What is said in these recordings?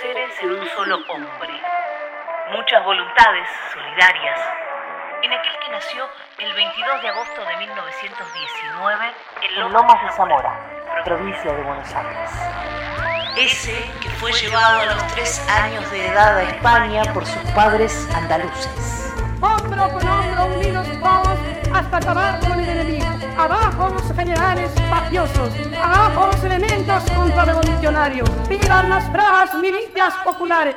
seres en un solo hombre. Muchas voluntades solidarias. En aquel que nació el 22 de agosto de 1919 en Lomas, de Zamora, provincia de Buenos Aires. Ese que fue llevado a los tres años de edad a España por sus padres andaluces. Hombro con hombro unidos vamos hasta acabar con el enemigo. Abajo los generales mafiosos, abajo los elementos contrarrevolucionarios. Vivan las bravas milicias populares.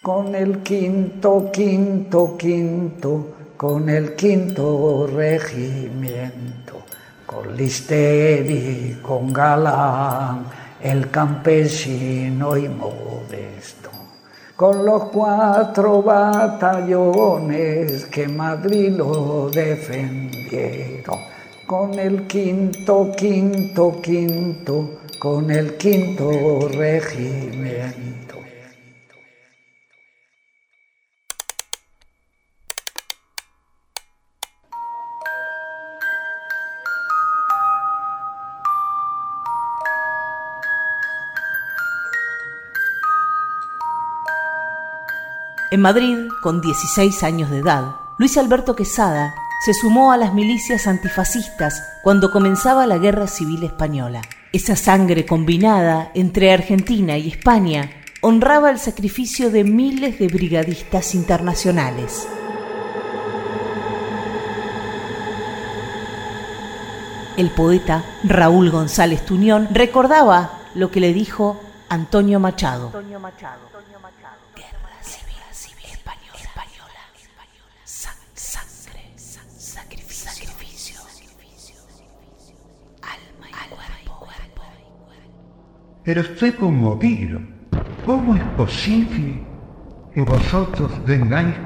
Con el quinto, quinto, quinto, con el quinto regimiento, con Listeri, con Galán, el campesino y modesto, con los cuatro batallones que Madrid lo defendieron, con el quinto, quinto, quinto, con el quinto regimiento. En Madrid, con 16 años de edad, Luis Alberto Quesada se sumó a las milicias antifascistas cuando comenzaba la Guerra Civil Española. Esa sangre combinada entre Argentina y España honraba el sacrificio de miles de brigadistas internacionales. El poeta Raúl González Tuñón recordaba lo que le dijo Antonio Machado. Pero estoy conmovido. ¿Cómo es posible que vosotros vengáis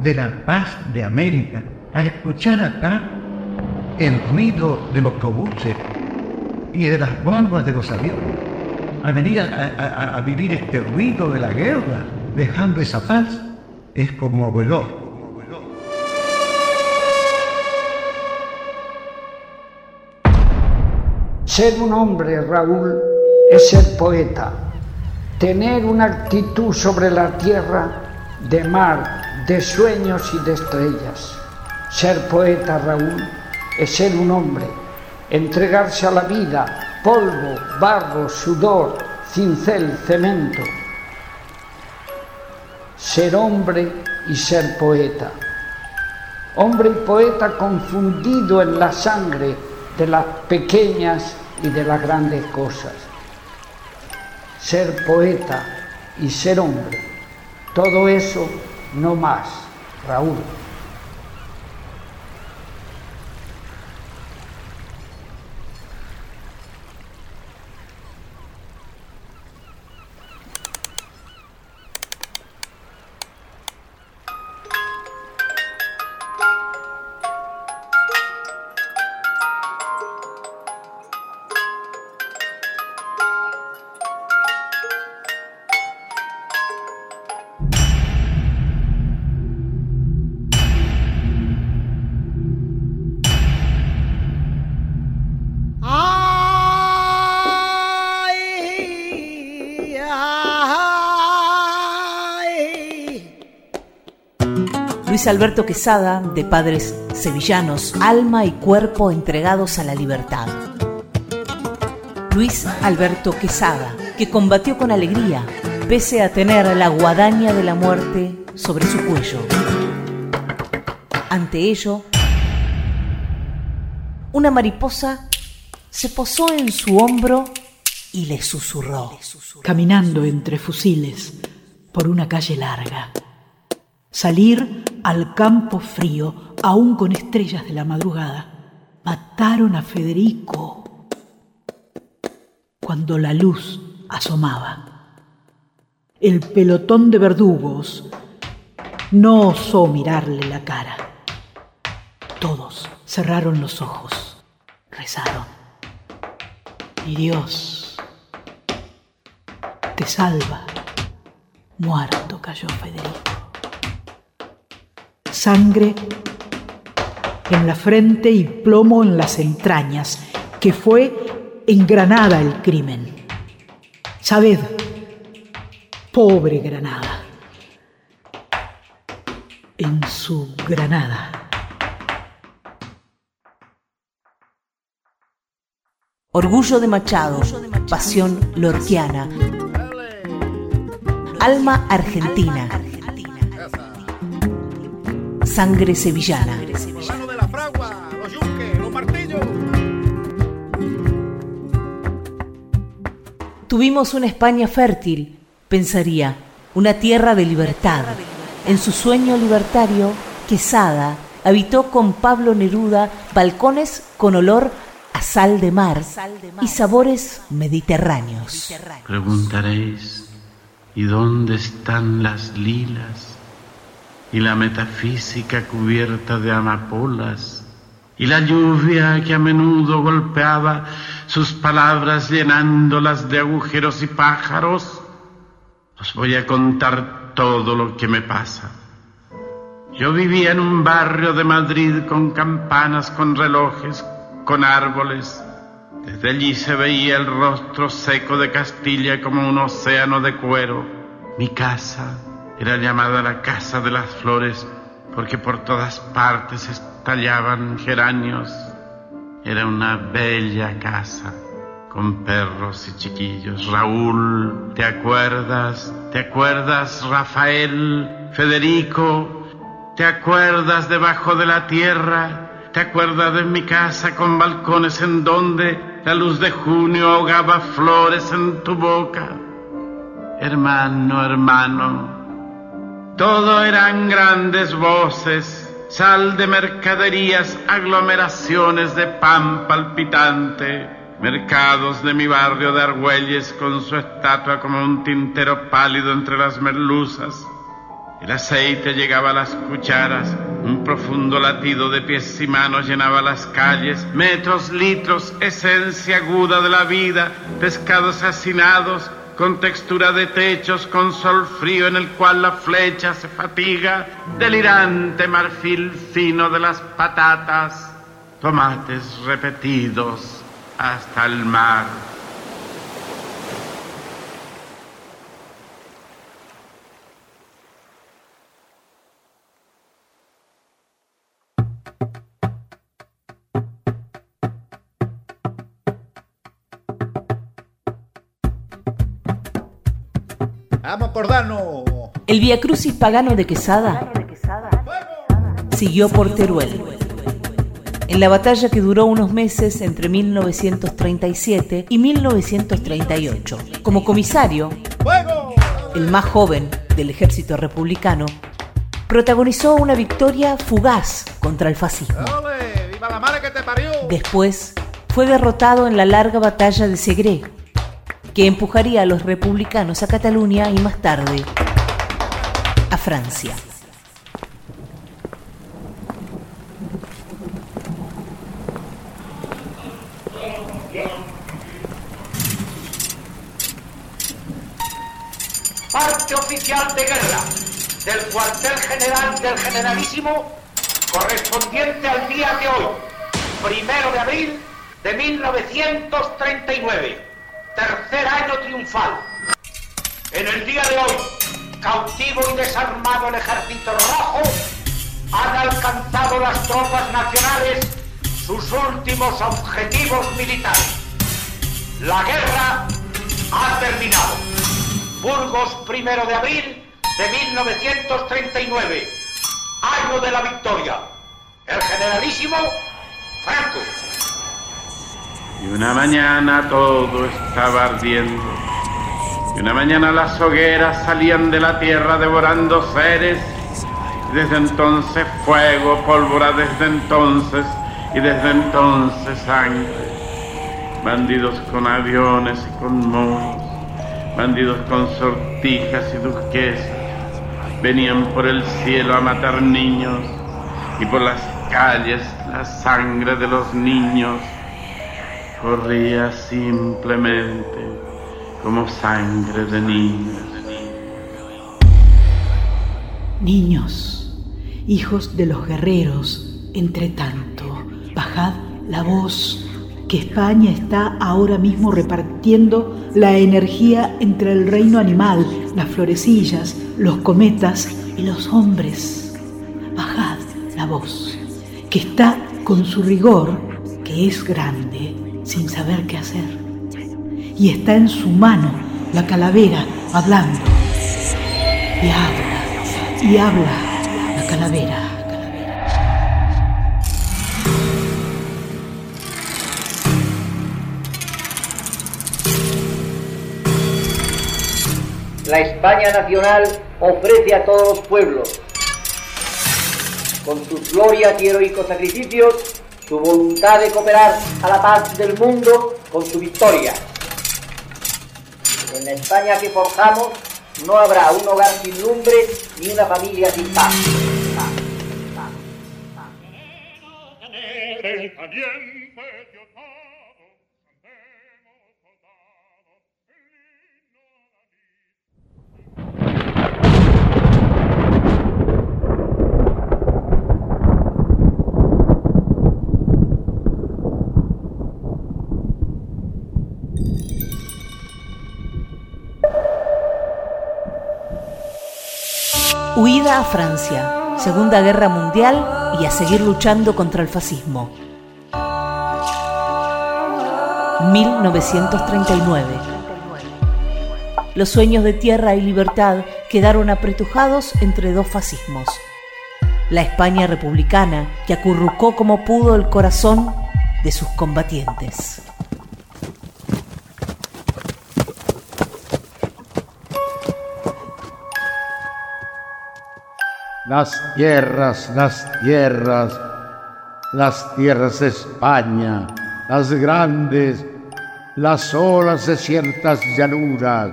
de la paz de América a escuchar acá el ruido de los autobuses y de las bombas de los aviones? A venir a, vivir este ruido de la guerra, dejando esa paz, es conmovedor. Ser un hombre, Raúl, es ser poeta, tener una actitud sobre la tierra de mar, de sueños y de estrellas. Ser poeta, Raúl, es ser un hombre, entregarse a la vida, polvo, barro, sudor, cincel, cemento. Ser hombre y ser poeta. Hombre y poeta confundido en la sangre de las pequeñas y de las grandes cosas ser poeta y ser hombre, todo eso no más, Raúl. Luis Alberto Quesada, de padres sevillanos, alma y cuerpo entregados a la libertad. Luis Alberto Quesada, que combatió con alegría, pese a tener la guadaña de la muerte sobre su cuello. Ante ello, una mariposa se posó en su hombro y le susurró. Caminando entre fusiles por una calle larga salir al campo frío, aún con estrellas de la madrugada. Mataron a Federico cuando la luz asomaba. El pelotón de verdugos no osó mirarle la cara. Todos cerraron los ojos, rezaron. Y Dios te salva. Muerto cayó Federico sangre en la frente y plomo en las entrañas, que fue en Granada el crimen. Sabed, pobre Granada, en su Granada. Orgullo de Machado, pasión lorquiana, alma argentina, sangre sevillana. Tuvimos una España fértil, pensaría, una tierra de libertad. En su sueño libertario, Quesada habitó con Pablo Neruda balcones con olor a sal de mar y sabores mediterráneos. Preguntaréis, ¿y dónde están las lilas? Y la metafísica cubierta de amapolas y la lluvia que a menudo golpeaba sus palabras llenándolas de agujeros y pájaros, os voy a contar todo lo que me pasa. Yo vivía en un barrio de Madrid con campanas, con relojes, con árboles. Desde allí se veía el rostro seco de Castilla como un océano de cuero. Mi casa era llamada la Casa de las Flores porque por todas partes estallaban geranios. Era una bella casa con perros y chiquillos. Raúl, ¿te acuerdas? ¿Te acuerdas, Rafael? Federico, ¿te acuerdas debajo de la tierra? ¿Te acuerdas de mi casa con balcones en donde la luz de junio ahogaba flores en tu boca? Hermano, hermano, todo eran grandes voces, sal de mercaderías, aglomeraciones de pan palpitante, mercados de mi barrio de Argüelles con su estatua como un tintero pálido entre las merluzas. El aceite llegaba a las cucharas, un profundo latido de pies y manos llenaba las calles, metros, litros, esencia aguda de la vida, pescados hacinados, con textura de techos, con sol frío en el cual la flecha se fatiga, delirante marfil fino de las patatas, tomates repetidos hasta el mar. Vamos. El Via Crucis pagano de Quesada siguió por Teruel. En la batalla que duró unos meses entre 1937 y 1938, como comisario, el más joven del ejército republicano, protagonizó una victoria fugaz contra el fascismo. Después fue derrotado en la larga batalla de Segre, que empujaría a los republicanos a Cataluña y más tarde a Francia. Parte oficial de guerra del cuartel general del generalísimo correspondiente al día de hoy, primero de abril de 1939 tercer año triunfal. En el día de hoy, cautivo y desarmado el ejército rojo, han alcanzado las tropas nacionales sus últimos objetivos militares. La guerra ha terminado. Burgos, primero de abril de 1939, año de la victoria. El generalísimo Franco. Y una mañana todo estaba ardiendo. Y una mañana las hogueras salían de la tierra devorando seres. Y desde entonces fuego, pólvora desde entonces. Y desde entonces sangre. Bandidos con aviones y con monos. Bandidos con sortijas y duquesas. Venían por el cielo a matar niños. Y por las calles la sangre de los niños corría simplemente como sangre de niños. Niños, hijos de los guerreros, Entre tanto, bajad la voz que España está ahora mismo repartiendo la energía entre el reino animal, las florecillas, los cometas y los hombres. Bajad la voz, que está con su rigor, que es grande, sin saber qué hacer. Y está en su mano la calavera hablando. Y habla, y habla la calavera. la España nacional ofrece a todos los pueblos, con sus glorias y heroicos sacrificios, su voluntad de cooperar a la paz del mundo con su victoria. En la España que forjamos no habrá un hogar sin lumbre ni una familia sin paz. A Francia, Segunda Guerra Mundial y a seguir luchando contra el fascismo. 1939. Los sueños de tierra y libertad quedaron apretujados entre dos fascismos. La España republicana que acurrucó como pudo el corazón de sus combatientes. Las tierras, las tierras, las tierras de España, las grandes, las olas de ciertas llanuras.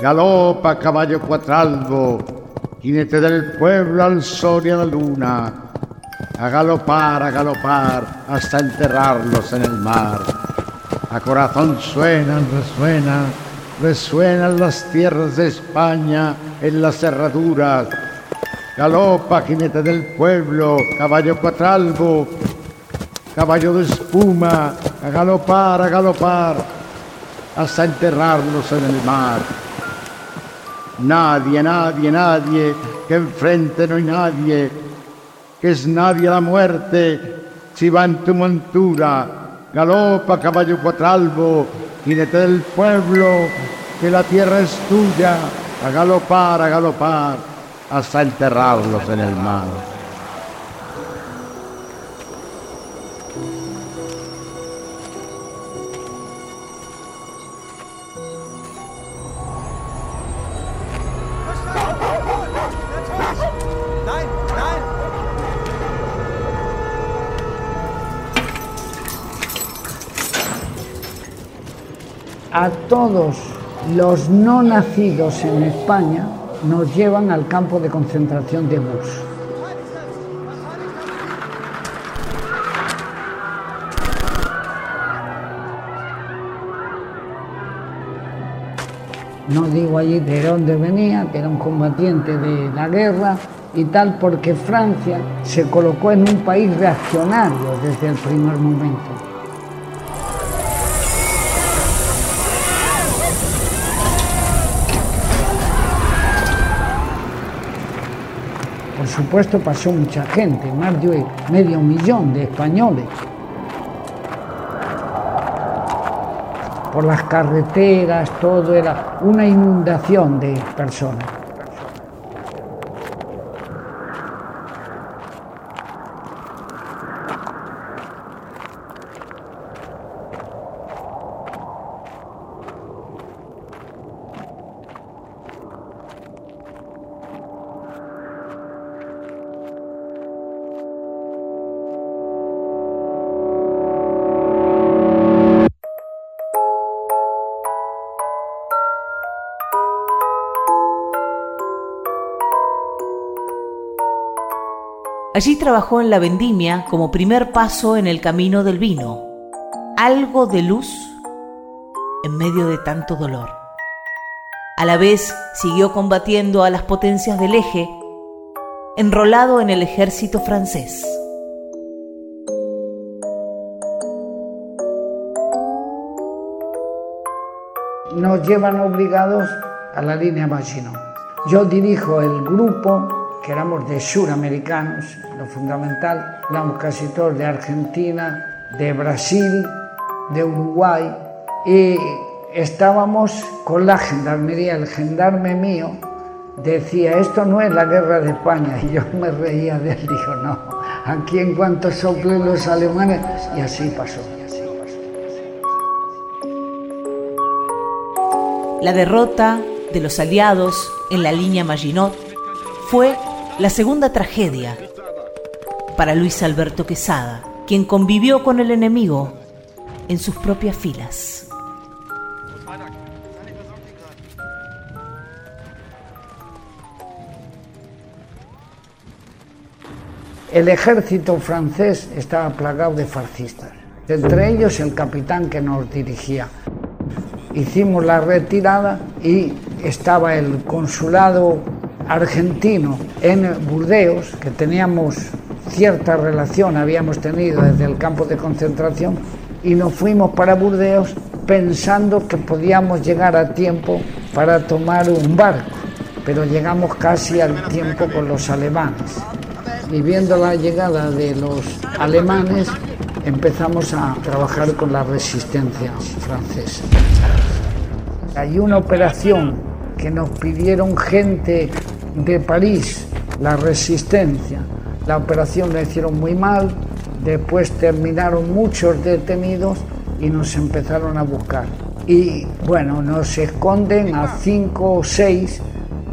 Galopa caballo cuatralbo, jinete del pueblo al sol y a la luna. A galopar, a galopar, hasta enterrarlos en el mar. A corazón suenan, resuenan, resuenan las tierras de España en las cerraduras Galopa, jinete del pueblo, caballo cuatralbo, caballo de espuma, a galopar, a galopar, hasta enterrarlos en el mar. Nadie, nadie, nadie, que enfrente no hay nadie, que es nadie la muerte, si va en tu montura. Galopa, caballo cuatralbo, jinete del pueblo, que la tierra es tuya, a galopar, a galopar hasta enterrarlos en el mar. A todos los no nacidos en España nos llevan al campo de concentración de Bus. No digo allí de dónde venía, que era un combatiente de la guerra y tal, porque Francia se colocó en un país reaccionario desde el primer momento. Supuesto pasó mucha gente, más de medio millón de españoles. Por las carreteras, todo era una inundación de personas. Allí trabajó en la vendimia como primer paso en el camino del vino. Algo de luz en medio de tanto dolor. A la vez siguió combatiendo a las potencias del eje, enrolado en el ejército francés. Nos llevan obligados a la línea Maginot. Yo dirijo el grupo que éramos de suramericanos, lo fundamental, éramos casi todos de Argentina, de Brasil, de Uruguay, y estábamos con la gendarmería, el gendarme mío decía, esto no es la guerra de España, y yo me reía de él, digo, no, aquí en cuanto soplen los alemanes, y así pasó. La derrota de los aliados en la línea Maginot fue la segunda tragedia para Luis Alberto Quesada, quien convivió con el enemigo en sus propias filas. El ejército francés estaba plagado de fascistas, entre ellos el capitán que nos dirigía. Hicimos la retirada y estaba el consulado argentino en Burdeos, que teníamos cierta relación, habíamos tenido desde el campo de concentración, y nos fuimos para Burdeos pensando que podíamos llegar a tiempo para tomar un barco, pero llegamos casi al tiempo con los alemanes y viendo la llegada de los alemanes empezamos a trabajar con la resistencia francesa. Hay una operación que nos pidieron gente de París, la resistencia. La operación la hicieron muy mal, después terminaron muchos detenidos y nos empezaron a buscar. Y bueno, nos esconden a cinco o seis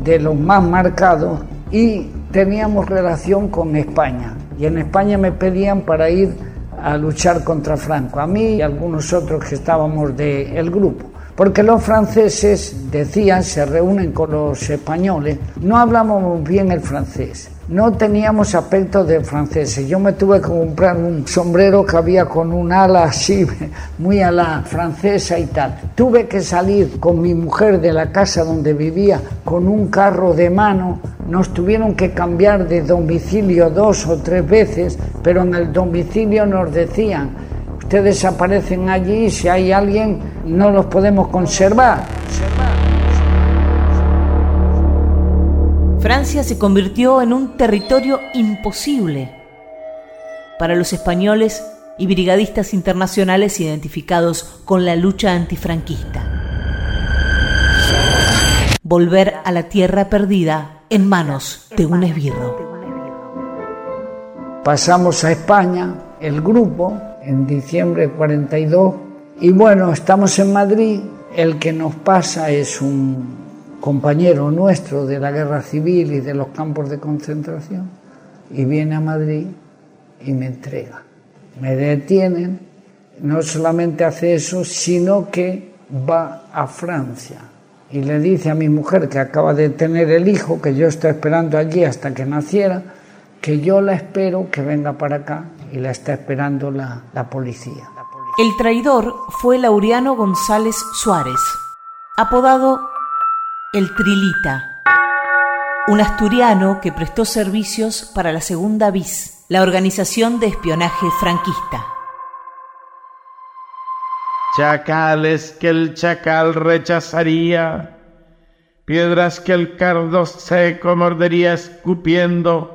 de los más marcados y teníamos relación con España y en España me pedían para ir a luchar contra Franco, a mí y a algunos otros que estábamos del grupo. Porque los franceses decían, se reúnen con los españoles, no hablamos bien el francés no teníamos aspecto de franceses. Yo me tuve que comprar un sombrero que había con un ala así, muy a la francesa y tal. Tuve que salir con mi mujer de la casa donde vivía con un carro de mano. Nos tuvieron que cambiar de domicilio dos o tres veces, pero en el domicilio nos decían, ustedes aparecen allí, si hay alguien, no los podemos conservar. Francia se convirtió en un territorio imposible para los españoles y brigadistas internacionales identificados con la lucha antifranquista. Volver a la tierra perdida en manos de un esbirro. Pasamos a España, el grupo, en diciembre de 42, y bueno, estamos en Madrid, el que nos pasa es un compañero nuestro de la guerra civil y de los campos de concentración, y viene a Madrid y me entrega. Me detienen, no solamente hace eso, sino que va a Francia y le dice a mi mujer que acaba de tener el hijo, que yo estoy esperando allí hasta que naciera, que yo la espero que venga para acá y la está esperando la, la policía. El traidor fue Laureano González Suárez, apodado el Trilita, un asturiano que prestó servicios para la Segunda BIS, la organización de espionaje franquista. Chacales que el chacal rechazaría, piedras que el cardo seco mordería escupiendo,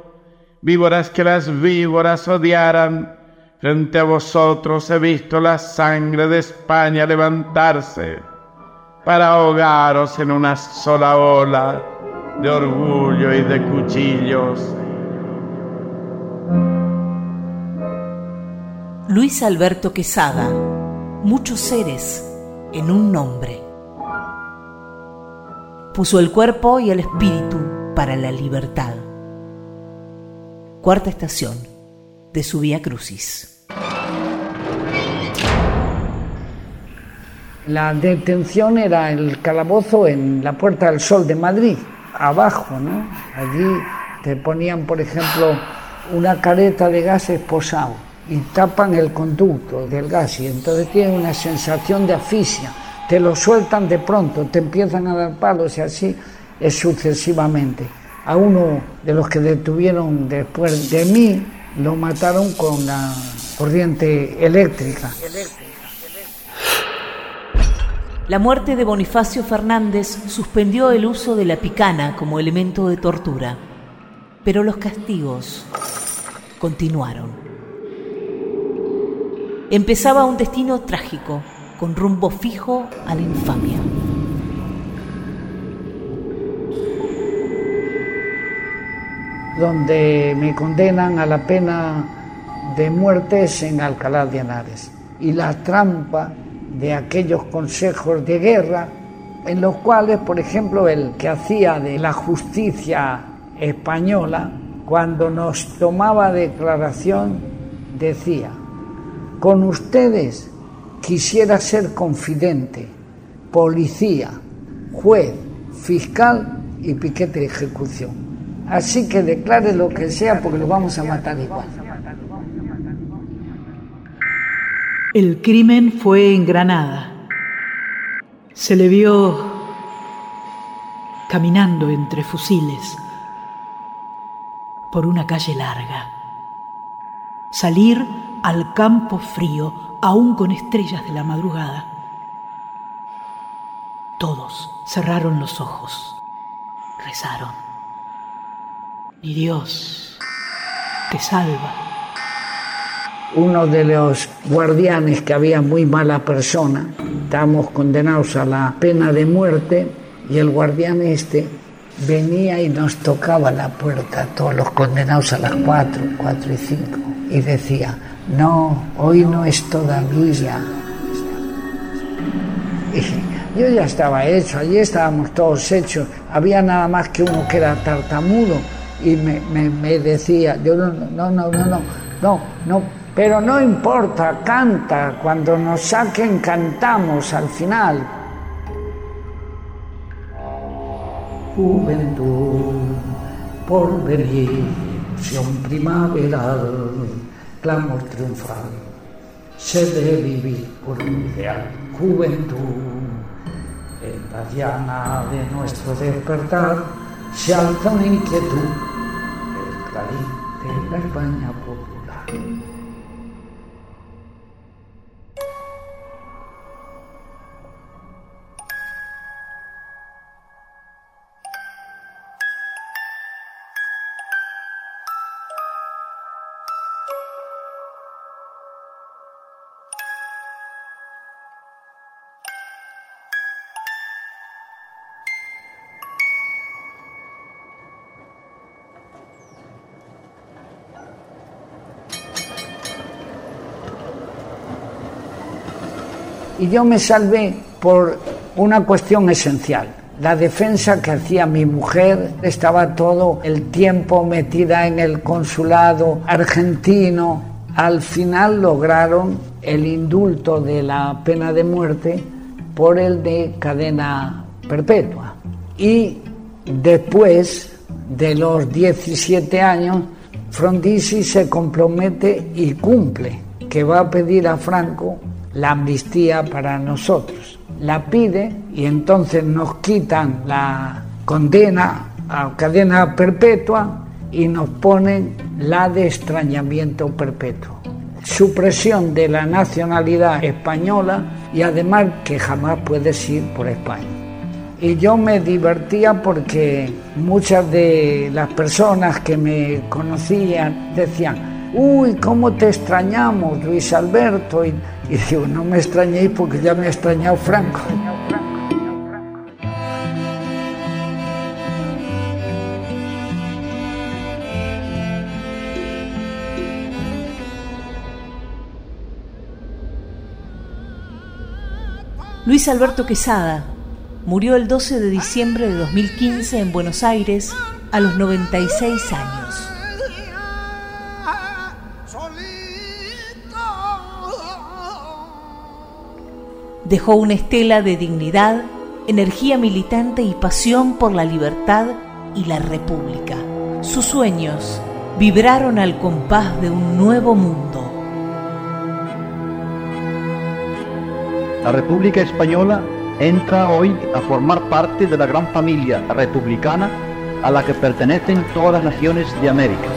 víboras que las víboras odiaran, frente a vosotros he visto la sangre de España levantarse para ahogaros en una sola ola de orgullo y de cuchillos. Luis Alberto Quesada, muchos seres en un nombre. Puso el cuerpo y el espíritu para la libertad. Cuarta estación de su Vía Crucis. La detención era el calabozo en la Puerta del Sol de Madrid, abajo, ¿no? Allí te ponían, por ejemplo, una careta de gas posado y tapan el conducto del gas y entonces tiene una sensación de asfixia. Te lo sueltan de pronto, te empiezan a dar palos y así es sucesivamente. A uno de los que detuvieron después de mí lo mataron con la corriente eléctrica. La muerte de Bonifacio Fernández suspendió el uso de la picana como elemento de tortura, pero los castigos continuaron. Empezaba un destino trágico, con rumbo fijo a la infamia. Donde me condenan a la pena de muertes en Alcalá de Henares. Y la trampa de aquellos consejos de guerra en los cuales, por ejemplo, el que hacía de la justicia española, cuando nos tomaba declaración, decía, con ustedes quisiera ser confidente, policía, juez, fiscal y piquete de ejecución. Así que declare lo que sea porque lo vamos a matar igual. El crimen fue en Granada. Se le vio caminando entre fusiles por una calle larga. Salir al campo frío, aún con estrellas de la madrugada. Todos cerraron los ojos, rezaron. Y Dios te salva uno de los guardianes que había muy mala persona, estábamos condenados a la pena de muerte y el guardián este venía y nos tocaba la puerta, todos los condenados a las cuatro, cuatro y cinco, y decía, no, hoy no es todavía. Y yo ya estaba hecho, allí estábamos todos hechos, había nada más que uno que era tartamudo y me, me decía, yo no, no, no, no, no, no, no pero no importa, canta, cuando nos saquen cantamos al final. Juventud, por venir, ilusión primaveral, clamor triunfal, se debe vivir por un ideal. Juventud, en la llana de nuestro despertar, se alza una inquietud, la España popular. Y yo me salvé por una cuestión esencial. La defensa que hacía mi mujer estaba todo el tiempo metida en el consulado argentino. Al final lograron el indulto de la pena de muerte por el de cadena perpetua. Y después de los 17 años, Frondizi se compromete y cumple que va a pedir a Franco la amnistía para nosotros. La pide y entonces nos quitan la condena a cadena perpetua y nos ponen la de extrañamiento perpetuo. Supresión de la nacionalidad española y además que jamás puedes ir por España. Y yo me divertía porque muchas de las personas que me conocían decían, uy, ¿cómo te extrañamos, Luis Alberto? Y digo, no me extrañéis porque ya me ha extrañado Franco. Luis Alberto Quesada murió el 12 de diciembre de 2015 en Buenos Aires a los 96 años. Dejó una estela de dignidad, energía militante y pasión por la libertad y la república. Sus sueños vibraron al compás de un nuevo mundo. La República Española entra hoy a formar parte de la gran familia republicana a la que pertenecen todas las naciones de América.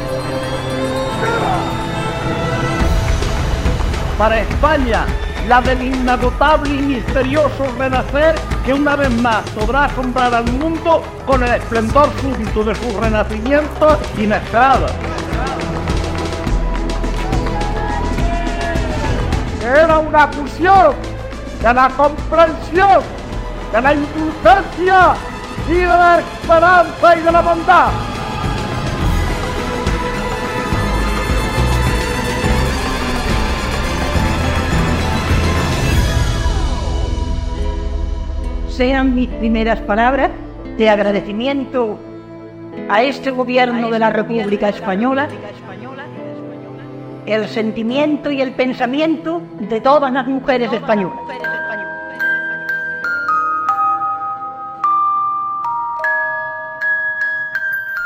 Para España la del inagotable y misterioso renacer que una vez más podrá asombrar al mundo con el esplendor súbito de su renacimiento inesperado. Era una fusión de la comprensión, de la indulgencia y de la esperanza y de la bondad. Sean mis primeras palabras de agradecimiento a este gobierno de la República Española, el sentimiento y el pensamiento de todas las mujeres españolas.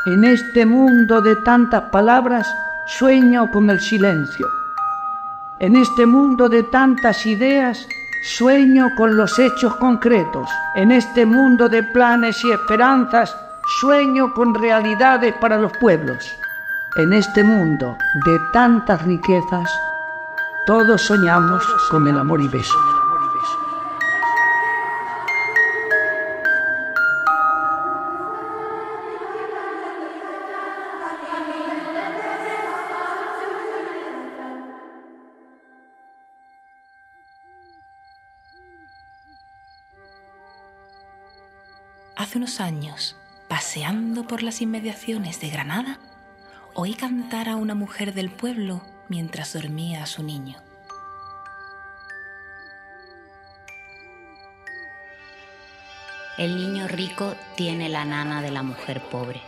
En este mundo de tantas palabras sueño con el silencio. En este mundo de tantas ideas Sueño con los hechos concretos. En este mundo de planes y esperanzas, sueño con realidades para los pueblos. En este mundo de tantas riquezas, todos soñamos con el amor y beso. Hace unos años, paseando por las inmediaciones de Granada, oí cantar a una mujer del pueblo mientras dormía a su niño. El niño rico tiene la nana de la mujer pobre.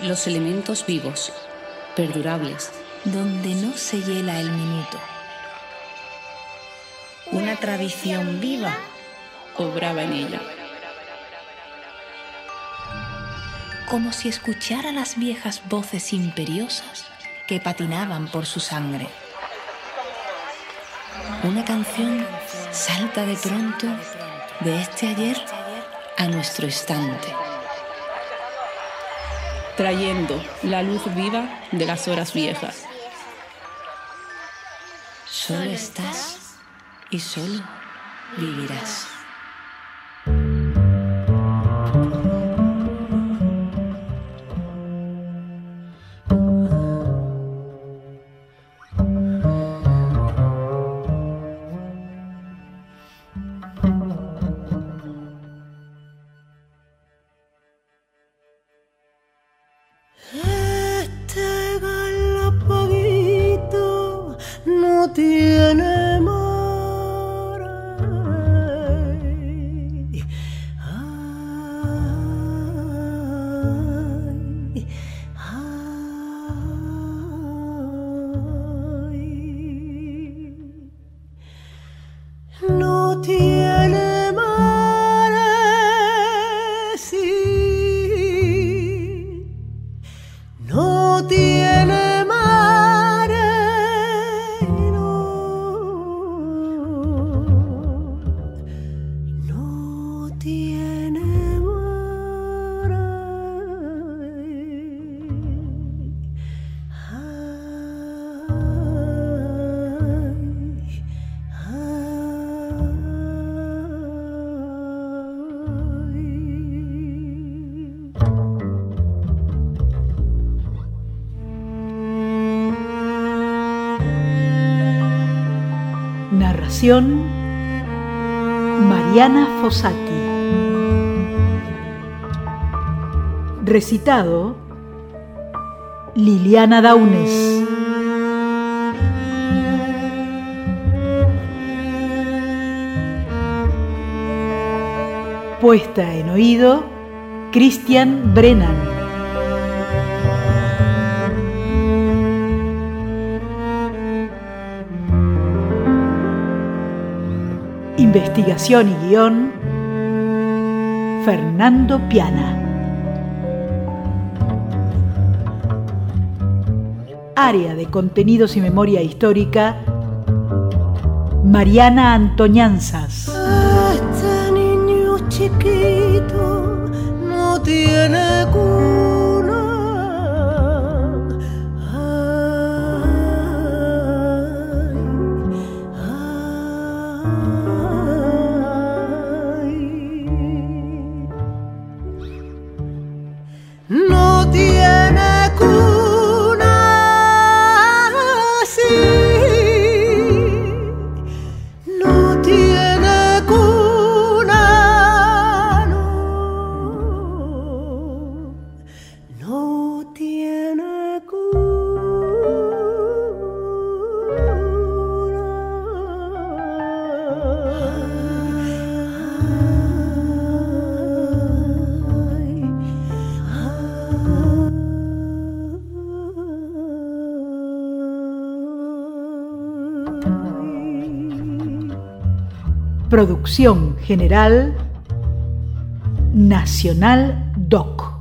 Los elementos vivos, perdurables, donde no se hiela el minuto una tradición viva obraba en ella. Como si escuchara las viejas voces imperiosas que patinaban por su sangre. Una canción salta de pronto de este ayer a nuestro instante, trayendo la luz viva de las horas viejas. Solo estás y solo vivirás. Mariana Fossati. Recitado Liliana Daunes. Puesta en oído Christian Brennan. Investigación y guion, Fernando Piana. Área de Contenidos y Memoria Histórica, Mariana Antoñanzas. Este niño chiquito no tiene cuna. Ay. Producción general Nacional Doc.